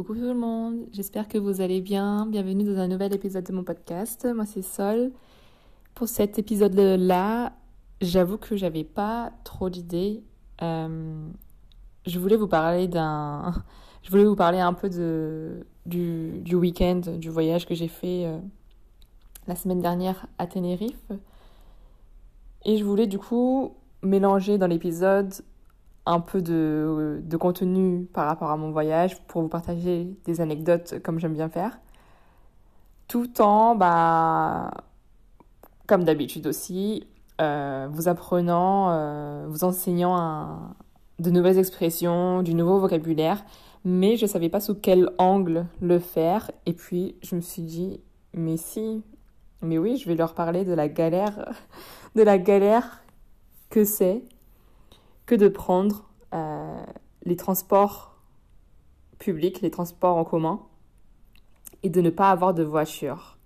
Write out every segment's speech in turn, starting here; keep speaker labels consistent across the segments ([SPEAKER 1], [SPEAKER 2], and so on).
[SPEAKER 1] Coucou tout le monde, j'espère que vous allez bien. Bienvenue dans un nouvel épisode de mon podcast. Moi c'est Sol. Pour cet épisode-là, j'avoue que j'avais pas trop d'idées. Euh, je voulais vous parler d'un. Je voulais vous parler un peu de, du, du week-end, du voyage que j'ai fait euh, la semaine dernière à Tenerife. Et je voulais du coup mélanger dans l'épisode un peu de, contenu par rapport à mon voyage pour vous partager des anecdotes comme j'aime bien faire. Tout en, bah, comme d'habitude aussi, euh, vous apprenant, euh, vous enseignant de nouvelles expressions, du nouveau vocabulaire, mais je ne savais pas sous quel angle le faire. Et puis je me suis dit, mais si, mais oui, je vais leur parler de la galère, de la galère que c'est que de prendre euh, les transports publics, les transports en commun, et de ne pas avoir de voiture.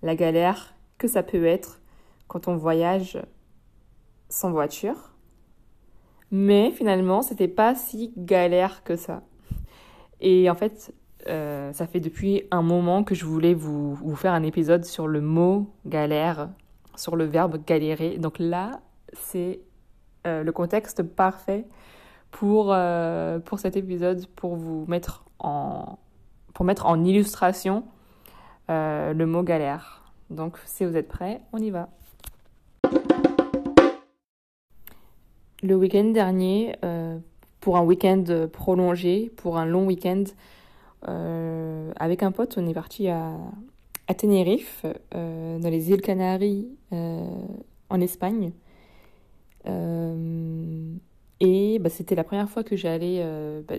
[SPEAKER 1] La galère que ça peut être quand on voyage sans voiture. Mais finalement, c'était pas si galère que ça. Et en fait, euh, ça fait depuis un moment que je voulais vous, vous, faire un épisode sur le mot galère, sur le verbe galérer. Donc là, c'est euh, le contexte parfait pour, euh, pour cet épisode, pour vous mettre en, pour mettre en illustration euh, le mot galère. Donc si vous êtes prêts, on y va. Le week-end dernier, pour un week-end prolongé, pour un long week-end, avec un pote, on est parti à, à Tenerife, dans les îles Canaries, en Espagne. Euh, et bah, c'était la première fois que j'allais euh, bah,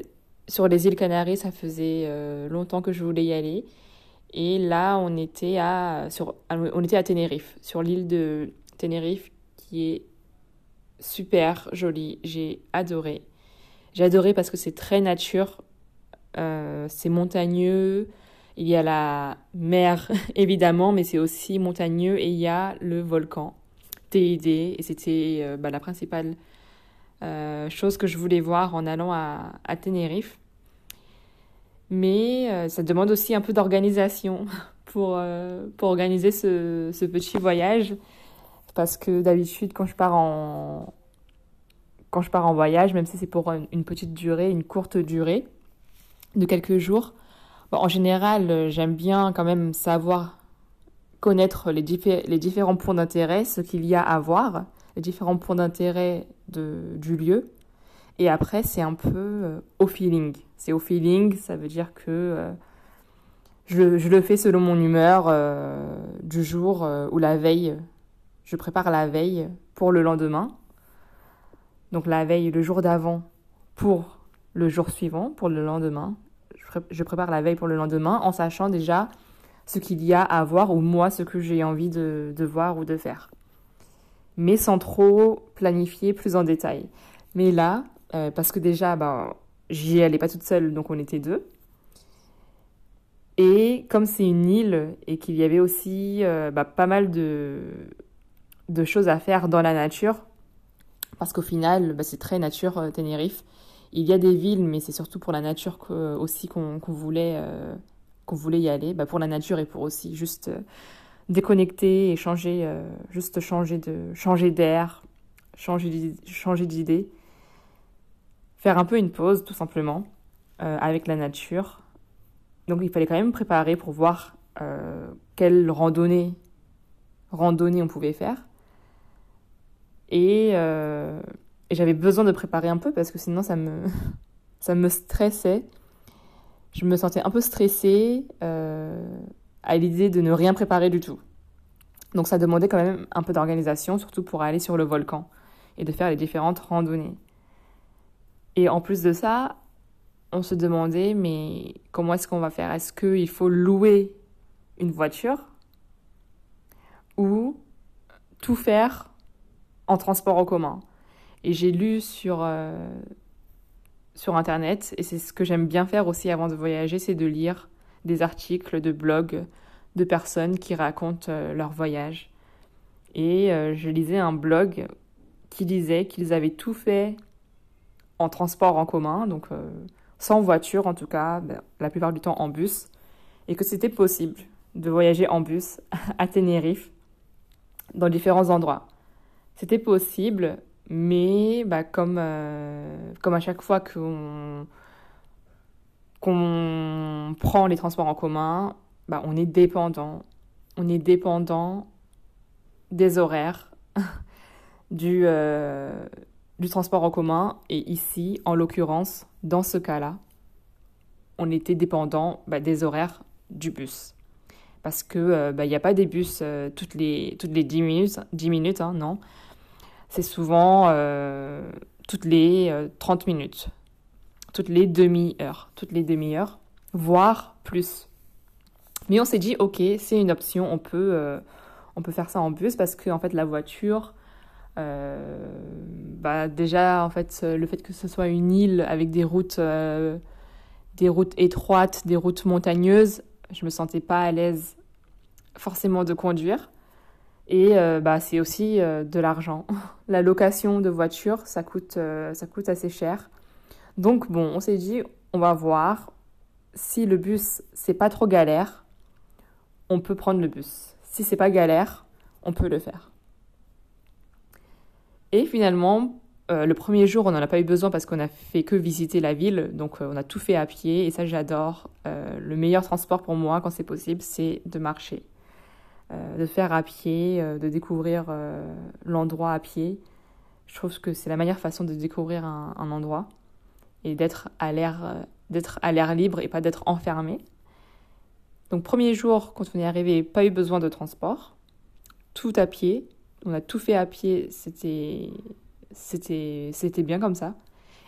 [SPEAKER 1] sur les îles Canaries. Ça faisait euh, longtemps que je voulais y aller. Et là, on était à, sur, on était à Tenerife, sur l'île de Tenerife, qui est super jolie. J'ai adoré. J'ai adoré parce que c'est très nature, c'est montagneux. Il y a la mer, évidemment, mais c'est aussi montagneux et il y a le volcan. TID et c'était euh, bah, la principale euh, chose que je voulais voir en allant à, à Tenerife. Mais euh, ça demande aussi un peu d'organisation pour, pour organiser ce, ce, petit voyage. Parce que d'habitude, quand je pars en quand je pars en voyage, même si c'est pour une petite durée, une courte durée de quelques jours, en général, j'aime bien quand même savoir connaître les, différents points d'intérêt, ce qu'il y a à voir, les différents points d'intérêt du lieu. Et après, c'est un peu euh, au feeling. C'est au feeling, ça veut dire que euh, je, je, le fais selon mon humeur euh, du jour ou la veille. Je prépare la veille pour le lendemain. Donc la veille, le jour d'avant pour le jour suivant, pour le lendemain. Je prépare la veille pour le lendemain en sachant déjà ce qu'il y a à voir ou moi ce que j'ai envie de, voir ou de faire. Mais sans trop planifier plus en détail. Mais là, euh, parce que déjà, ben, j'y allais pas toute seule, donc on était deux. Et comme c'est une île et qu'il y avait aussi euh, bah, pas mal de, choses à faire dans la nature, parce qu'au final, bah, c'est très nature euh, Tenerife. Il y a des villes, mais c'est surtout pour la nature aussi qu'on voulait qu'on voulait y aller, bah pour la nature et pour aussi juste euh, déconnecter et changer, euh, juste changer de changer d'air, changer changer d'idée, faire un peu une pause tout simplement euh, avec la nature. Donc il fallait quand même préparer pour voir quelle randonnée randonnée on pouvait faire. Et, et j'avais besoin de préparer un peu parce que sinon ça me ça me stressait je me sentais un peu stressée euh, à l'idée de ne rien préparer du tout. Donc ça demandait quand même un peu d'organisation, surtout pour aller sur le volcan et de faire les différentes randonnées. Et en plus de ça, on se demandait, mais comment est-ce qu'on va faire? Est-ce qu'il faut louer une voiture ou tout faire en transport en commun? Et j'ai lu sur, euh, sur Internet. Et c'est ce que j'aime bien faire aussi avant de voyager, c'est de lire des articles de blogs de personnes qui racontent euh, leur voyage. Et euh, je lisais un blog qui disait qu'ils avaient tout fait en transport en commun, donc euh, sans voiture en tout cas, ben, la plupart du temps en bus, et que c'était possible de voyager en bus à Tenerife dans différents endroits. C'était possible, mais bah, comme, euh, comme à chaque fois qu'on prend les transports en commun, bah, on est dépendant. On est dépendant des horaires du, euh, du transport en commun. Et ici, en l'occurrence, dans ce cas-là, on était dépendant bah, des horaires du bus. Parce que euh, bah, n'y a pas des bus toutes, les, toutes les 10 minutes, 10 minutes hein, non. C'est souvent toutes les 30 minutes, toutes les demi-heures, toutes les demi-heures, voire plus. Mais on s'est dit, ok, c'est une option, on peut, on peut faire ça en bus parce que en fait la voiture, euh, bah déjà en fait le fait que ce soit une île avec des routes, euh, des routes étroites, des routes montagneuses, je me sentais pas à l'aise forcément de conduire. Et euh, bah, c'est aussi de l'argent. La location de voiture, ça coûte, ça coûte assez cher. Donc bon, on s'est dit, on va voir si le bus c'est pas trop galère, on peut prendre le bus. Si c'est pas galère, on peut le faire. Et finalement, euh, le premier jour, on n'en a pas eu besoin parce qu'on a fait que visiter la ville, donc euh, on a tout fait à pied et ça j'adore. Euh, le meilleur transport pour moi, quand c'est possible, c'est de marcher, de faire à pied, de découvrir l'endroit à pied. Je trouve que c'est la meilleure façon de découvrir un, un endroit et d'être à l'air, d'être à l'air libre et pas d'être enfermé. Donc premier jour, quand on est arrivé, pas eu besoin de transport, tout à pied. On a tout fait à pied, c'était c'était c'était bien comme ça.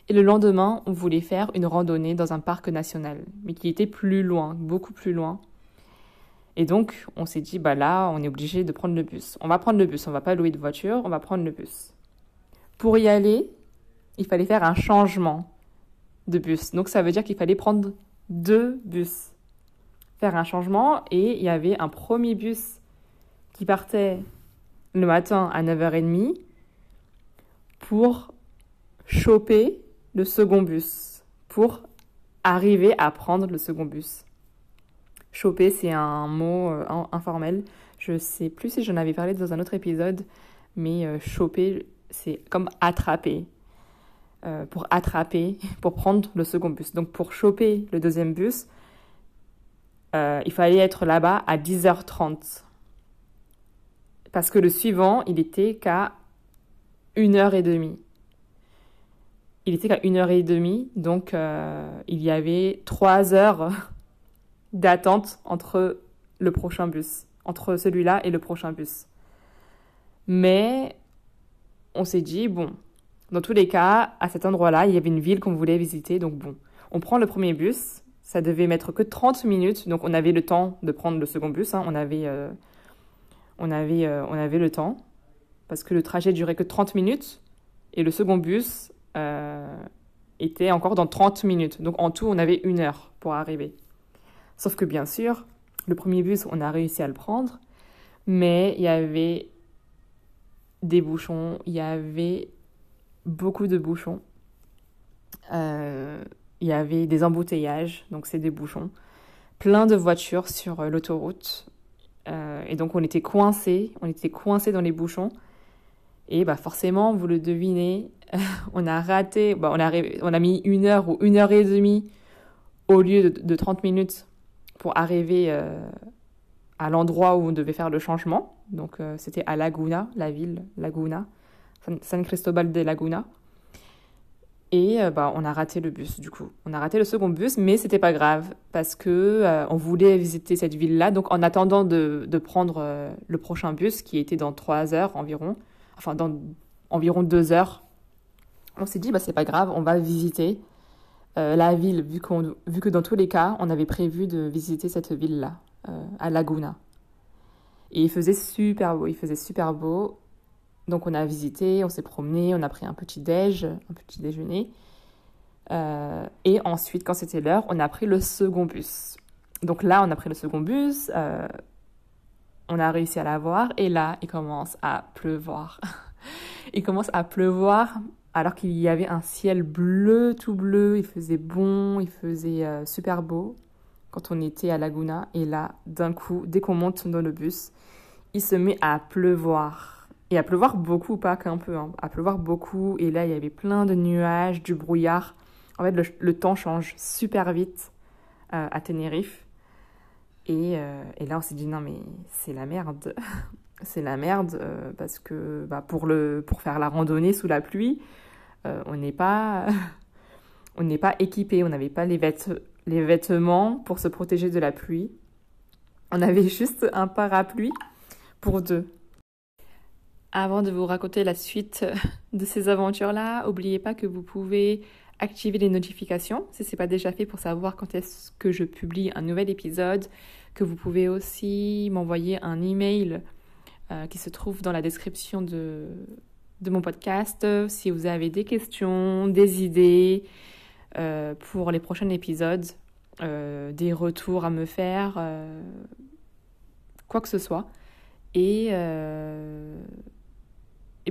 [SPEAKER 1] Et le lendemain, on voulait faire une randonnée dans un parc national, mais qui était plus loin, beaucoup plus loin. Et donc, on s'est dit, bah là, on est obligé de prendre le bus. On va prendre le bus, on va pas louer de voiture, on va prendre le bus. Pour y aller, il fallait faire un changement de bus. Donc, ça veut dire qu'il fallait prendre deux bus faire un changement et il y avait un premier bus qui partait le matin à 9h30 pour choper le second bus, pour arriver à prendre le second bus. Choper, c'est un mot euh, informel. Je sais plus si j'en avais parlé dans un autre épisode, mais euh, choper, c'est comme attraper. Euh, pour attraper, pour prendre le second bus. Donc pour choper le deuxième bus, il fallait être là-bas à 10h30. Parce que le suivant, il était qu'à 1h30. Il était qu'à 1h30, donc il y avait 3 heures d'attente entre le prochain bus, entre celui-là et le prochain bus. Mais on s'est dit, bon, dans tous les cas, à cet endroit-là, il y avait une ville qu'on voulait visiter, donc bon, on prend le premier bus, ça devait mettre que 30 minutes, donc on avait le temps de prendre le second bus. Hein. On, avait, euh, on, avait, euh, on avait le temps, parce que le trajet durait que 30 minutes, et le second bus euh, était encore dans 30 minutes. Donc en tout, on avait une heure pour arriver. Sauf que bien sûr, le premier bus, on a réussi à le prendre, mais il y avait des bouchons, il y avait beaucoup de bouchons. Euh, il y avait des embouteillages, donc c'est des bouchons, plein de voitures sur euh, l'autoroute. Euh, et donc on était coincés, on était coincés dans les bouchons. Et bah forcément, vous le devinez, on a raté, bah on, a, on a mis une heure ou une heure et demie au lieu de, 30 minutes pour arriver euh, à l'endroit où on devait faire le changement. Donc c'était à Laguna, la ville Laguna, San Cristobal de Laguna. Et euh, bah, on a raté le bus du coup. On a raté le second bus, mais c'était pas grave parce que euh, on voulait visiter cette ville-là. Donc en attendant de, de prendre euh, le prochain bus qui était dans trois heures environ, enfin dans environ deux heures, on s'est dit bah c'est pas grave, on va visiter la ville vu, vu que dans tous les cas on avait prévu de visiter cette ville-là à Laguna. Et il faisait super beau, il faisait super beau. Donc on a visité, on s'est promené, on a pris un petit déj, un petit déjeuner. Euh, et ensuite, quand c'était l'heure, on a pris le second bus. Donc là, on a pris le second bus, euh, on a réussi à l'avoir, et là, il commence à pleuvoir. il commence à pleuvoir, alors qu'il y avait un ciel bleu, tout bleu, il faisait bon, il faisait euh, super beau quand on était à Laguna. Et là, d'un coup, dès qu'on monte dans le bus, il se met à pleuvoir. Et à pleuvoir beaucoup, pas qu'un peu, hein, à pleuvoir beaucoup. Et là, il y avait plein de nuages, du brouillard. En fait, le, temps change super vite euh, à Tenerife. Et, euh, et, là, on s'est dit, non, mais c'est la merde. c'est la merde parce que bah, pour, le, pour faire la randonnée sous la pluie, euh, on n'est pas, on n'est pas équipé, on n'avait pas les, les vêtements pour se protéger de la pluie. On avait juste un parapluie pour deux. Avant de vous raconter la suite de ces aventures-là, n'oubliez pas que vous pouvez activer les notifications si ce n'est pas déjà fait pour savoir quand est-ce que je publie un nouvel épisode, que vous pouvez aussi m'envoyer un email euh, qui se trouve dans la description de, de mon podcast. Si vous avez des questions, des idées euh, pour les prochains épisodes, euh, des retours à me faire, euh, quoi que ce soit. Et, et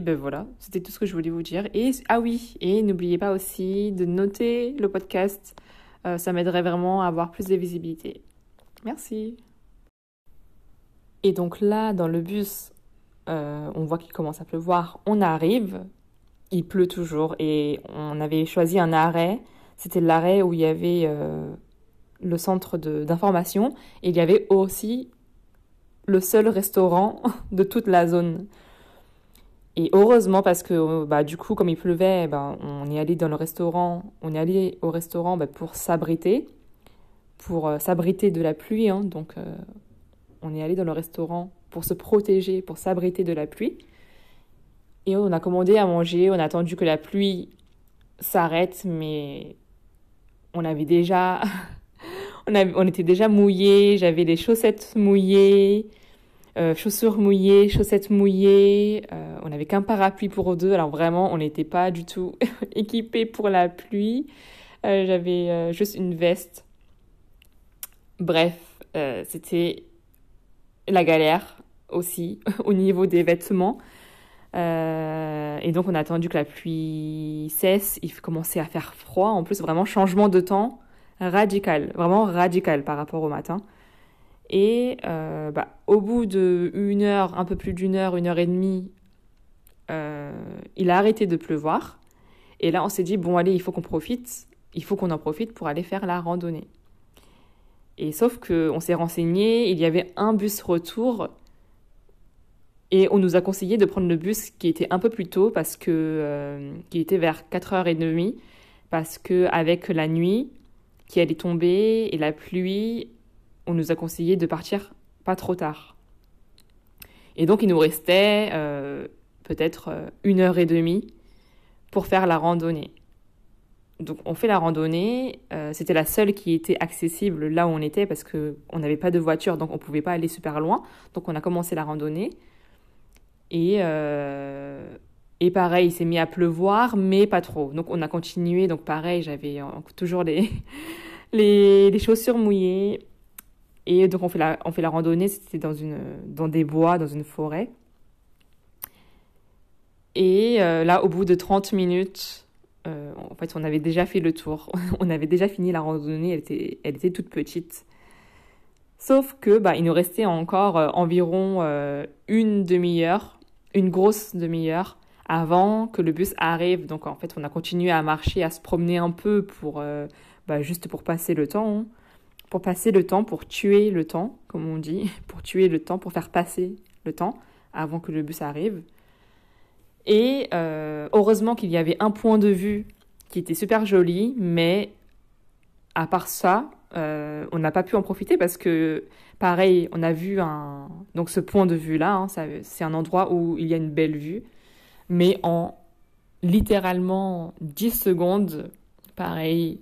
[SPEAKER 1] ben voilà, c'était tout ce que je voulais vous dire. Et ah oui, et n'oubliez pas aussi de noter le podcast. ça m'aiderait vraiment à avoir plus de visibilité. Merci. Et donc là, dans le bus, euh, on voit qu'il commence à pleuvoir, on arrive, il pleut toujours et on avait choisi un arrêt, c'était l'arrêt où il y avait euh, le centre d'information et il y avait aussi le seul restaurant de toute la zone. Et heureusement parce que bah, du coup comme il pleuvait, bah, on est allé dans le restaurant, on est allé au restaurant bah, pour s'abriter, pour euh, s'abriter de la pluie, hein. donc on est allé dans le restaurant pour se protéger, pour s'abriter de la pluie. Et on a commandé à manger, on a attendu que la pluie s'arrête, mais on avait déjà, on, on était déjà mouillés, j'avais les chaussettes mouillées, euh, chaussures mouillées, chaussettes mouillées, euh, on n'avait qu'un parapluie pour deux, alors vraiment on n'était pas du tout équipés pour la pluie, euh, j'avais juste une veste. Bref, c'était la galère aussi au niveau des vêtements. Euh, et donc on a attendu que la pluie cesse, il commençait à faire froid, en plus vraiment changement de temps radical, vraiment radical par rapport au matin. Et euh, bah, au bout de une heure, un peu plus d'une heure, une heure et demie, euh, il a arrêté de pleuvoir. Et là on s'est dit, bon allez, il faut qu'on profite, il faut qu'on en profite pour aller faire la randonnée. Et sauf qu'on s'est renseigné, il y avait un bus retour et on nous a conseillé de prendre le bus qui était un peu plus tôt parce que euh, qui était vers 4h30 parce que avec la nuit qui allait tomber et la pluie, on nous a conseillé de partir pas trop tard. Et donc il nous restait euh, peut-être euh, une heure et demie pour faire la randonnée. Donc on fait la randonnée, c'était la seule qui était accessible là où on était parce qu'on n'avait pas de voiture donc on pouvait pas aller super loin. Donc on a commencé la randonnée. Et, euh, et pareil, il s'est mis à pleuvoir, mais pas trop. Donc on a continué. Donc pareil, j'avais toujours les, les, chaussures mouillées. Et donc on fait la, on fait la randonnée, c'était dans, dans des bois, dans une forêt. Et euh, là, au bout de 30 minutes, euh, en fait, on avait déjà fait le tour. on avait déjà fini la randonnée, elle était, elle était toute petite. Sauf que bah, il nous restait encore environ une demi-heure une grosse demi-heure avant que le bus arrive. Donc en fait, on a continué à marcher, à se promener un peu pour euh, bah, juste pour passer le temps, hein. pour passer le temps, pour tuer le temps, comme on dit, pour tuer le temps, pour faire passer le temps avant que le bus arrive. Et euh, heureusement qu'il y avait un point de vue qui était super joli, mais à part ça, euh, on n'a pas pu en profiter parce que Pareil, on a vu un donc ce point de vue là, hein, c'est un endroit où il y a une belle vue, mais en littéralement 10 secondes, pareil,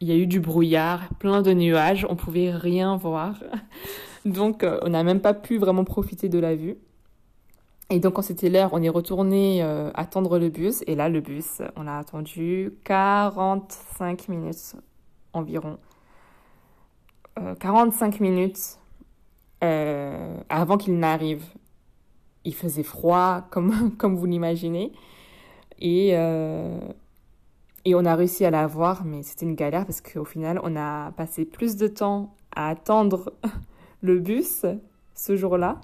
[SPEAKER 1] il y a eu du brouillard, plein de nuages, on pouvait rien voir. Donc euh, on n'a même pas pu vraiment profiter de la vue. Et donc quand c'était l'heure, on est retourné euh, attendre le bus et là le bus, on a attendu 45 minutes environ. 45 euh, minutes euh, avant qu'il n'arrive. Il faisait froid, comme, comme vous l'imaginez. Et, et on a réussi à la voir, mais c'était une galère parce qu'au final, on a passé plus de temps à attendre le bus ce jour-là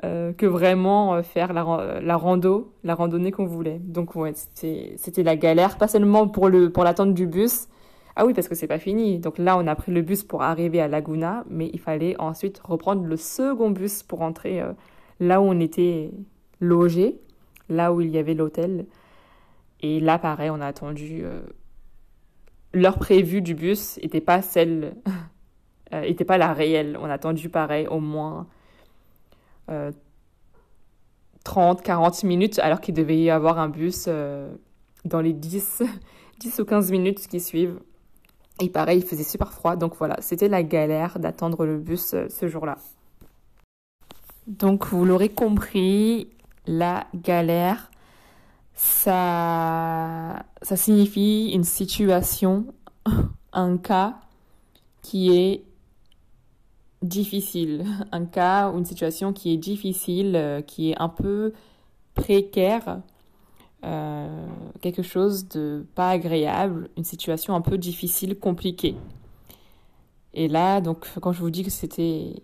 [SPEAKER 1] que vraiment faire la, la, rando, la randonnée qu'on voulait. Donc ouais, c'était la galère, pas seulement pour le pour l'attente du bus, ah oui, parce que c'est pas fini. Donc là, on a pris le bus pour arriver à Laguna, mais il fallait ensuite reprendre le second bus pour rentrer euh, là où on était logé, là où il y avait l'hôtel. Et là, pareil, on a attendu. Euh, l'heure prévue du bus n'était pas celle, euh, pas la réelle. On a attendu pareil au moins 30, 40 minutes, alors qu'il devait y avoir un bus dans les 10, 10 ou 15 minutes qui suivent. Et pareil, il faisait super froid. Donc voilà, c'était la galère d'attendre le bus euh, ce jour-là. Donc vous l'aurez compris, la galère, ça, ça signifie une situation, un cas qui est difficile, un cas ou une situation qui est difficile, euh, qui est un peu précaire euh, quelque chose de pas agréable, une situation un peu difficile, compliquée. Et là, donc, quand je vous dis que c'était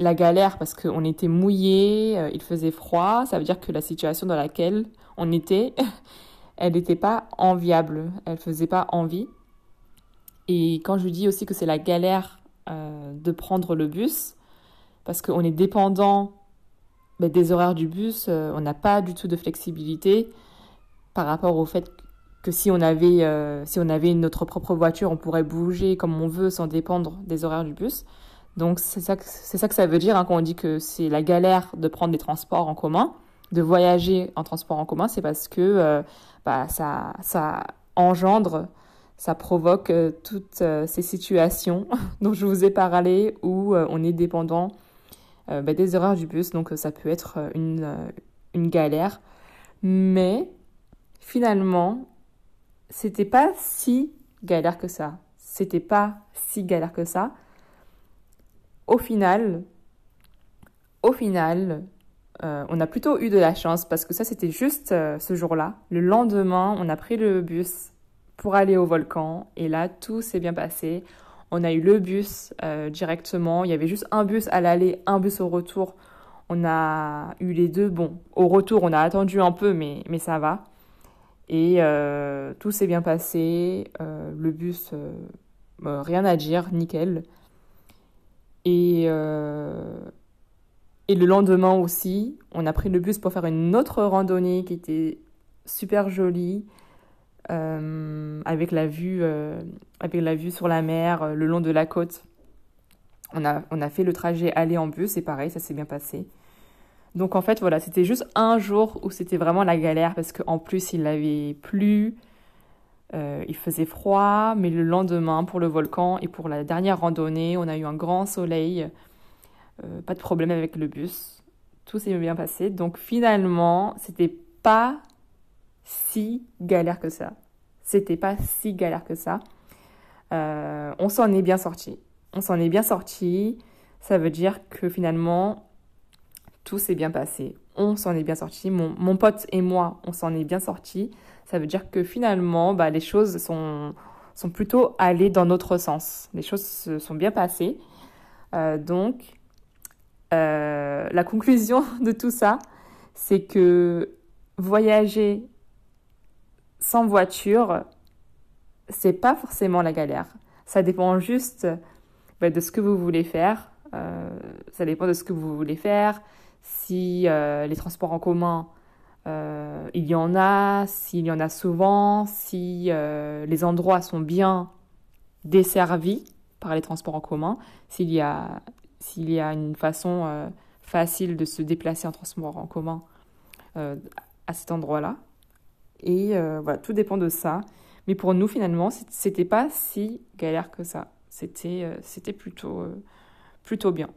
[SPEAKER 1] la galère parce qu'on était mouillé, euh, il faisait froid, ça veut dire que la situation dans laquelle on était, elle n'était pas enviable, elle faisait pas envie. Et quand je dis aussi que c'est la galère euh, de prendre le bus, parce qu'on est dépendant ben, des horaires du bus, on n'a pas du tout de flexibilité par rapport au fait que si on avait, euh, si on avait notre propre voiture, on pourrait bouger comme on veut sans dépendre des horaires du bus. Donc c'est ça, c'est ça que ça veut dire hein, quand on dit que c'est la galère de prendre des transports en commun, de voyager en transport en commun, c'est parce que euh, bah, ça, ça engendre, ça provoque euh, toutes ces situations dont je vous ai parlé où on est dépendant bah, des horaires du bus. Donc ça peut être une, une galère. Mais finalement, c'était pas si galère que ça. C'était pas si galère que ça. Au final, au final, euh, on a plutôt eu de la chance parce que ça, c'était juste euh, ce jour-là. Le lendemain, on a pris le bus pour aller au volcan et là, tout s'est bien passé. On a eu le bus euh, directement. Il y avait juste un bus à l'aller, un bus au retour. On a eu les deux. Bon, au retour, on a attendu un peu, mais, mais ça va. Et euh, tout s'est bien passé. Euh, le bus, euh, rien à dire, nickel. Et, et le lendemain aussi, on a pris le bus pour faire une autre randonnée qui était super jolie. avec la vue avec la vue sur la mer le long de la côte on a, on a fait le trajet aller en bus et pareil ça s'est bien passé donc en fait, voilà, c'était juste un jour où c'était vraiment la galère parce qu'en plus, il avait plu, euh, il faisait froid, mais le lendemain, pour le volcan et pour la dernière randonnée, on a eu un grand soleil, euh, pas de problème avec le bus, tout s'est bien passé. Donc finalement, c'était pas si galère que ça. C'était pas si galère que ça. Euh, on s'en est bien sorti. On s'en est bien sorti. Ça veut dire que finalement, tout s'est bien passé. On s'en est bien sorti. Mon, pote et moi, on s'en est bien sorti. Ça veut dire que finalement, bah, les choses sont, sont plutôt allées dans notre sens. Les choses se sont bien passées. Euh, donc, euh, la conclusion de tout ça, c'est que voyager sans voiture, c'est pas forcément la galère. Ça dépend juste bah, de ce que vous voulez faire. Euh, ça dépend de ce que vous voulez faire si euh, les transports en commun, euh, il y en a, s'il y en a souvent, si euh, les endroits sont bien desservis par les transports en commun, s'il y a, s'il y a une façon facile de se déplacer en transport en commun à cet endroit-là. Et voilà, tout dépend de ça. Mais pour nous, finalement, c'était pas si galère que ça. C'était, c'était plutôt, plutôt bien.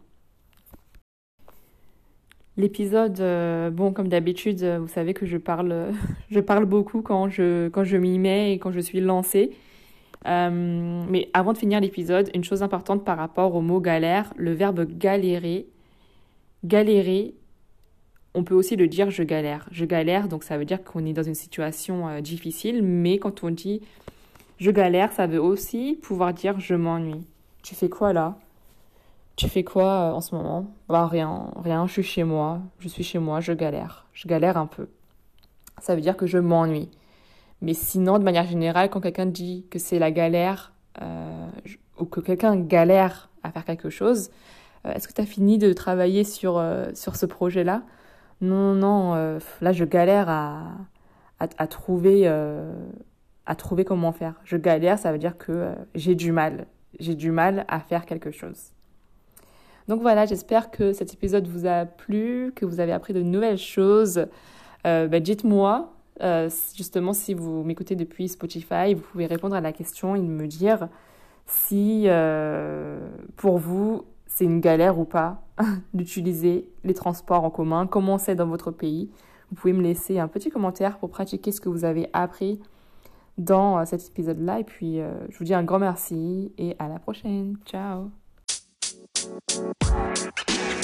[SPEAKER 1] L'épisode, euh, bon, comme d'habitude, euh, vous savez que je parle, je parle beaucoup quand je, quand je m'y mets et quand je suis lancée. Euh, mais avant de finir l'épisode, une chose importante par rapport au mot galère, le verbe galérer. Galérer, on peut aussi le dire je galère. Je galère, donc ça veut dire qu'on est dans une situation difficile, mais quand on dit je galère, ça veut aussi pouvoir dire je m'ennuie. Tu fais quoi là? Tu fais quoi euh, en ce moment? Bah rien, rien, je suis chez moi, je suis chez moi, je galère. Je galère un peu. Ça veut dire que je m'ennuie. Mais sinon, de manière générale, quand quelqu'un dit que c'est la galère euh, ou que quelqu'un galère à faire quelque chose, est-ce que tu as fini de travailler sur, sur ce projet-là? Non, non, euh, là je galère à, à, trouver, euh, à trouver comment faire. Je galère, ça veut dire que euh, j'ai du mal. J'ai du mal à faire quelque chose. Donc voilà, j'espère que cet épisode vous a plu, que vous avez appris de nouvelles choses. Ben, dites-moi, justement, si vous m'écoutez depuis Spotify, vous pouvez répondre à la question et me dire si pour vous c'est une galère ou pas d'utiliser les transports en commun, comment c'est dans votre pays? Vous pouvez me laisser un petit commentaire pour pratiquer ce que vous avez appris dans euh, cet épisode-là. Et puis, euh, je vous dis un grand merci et à la prochaine. Ciao Thank you.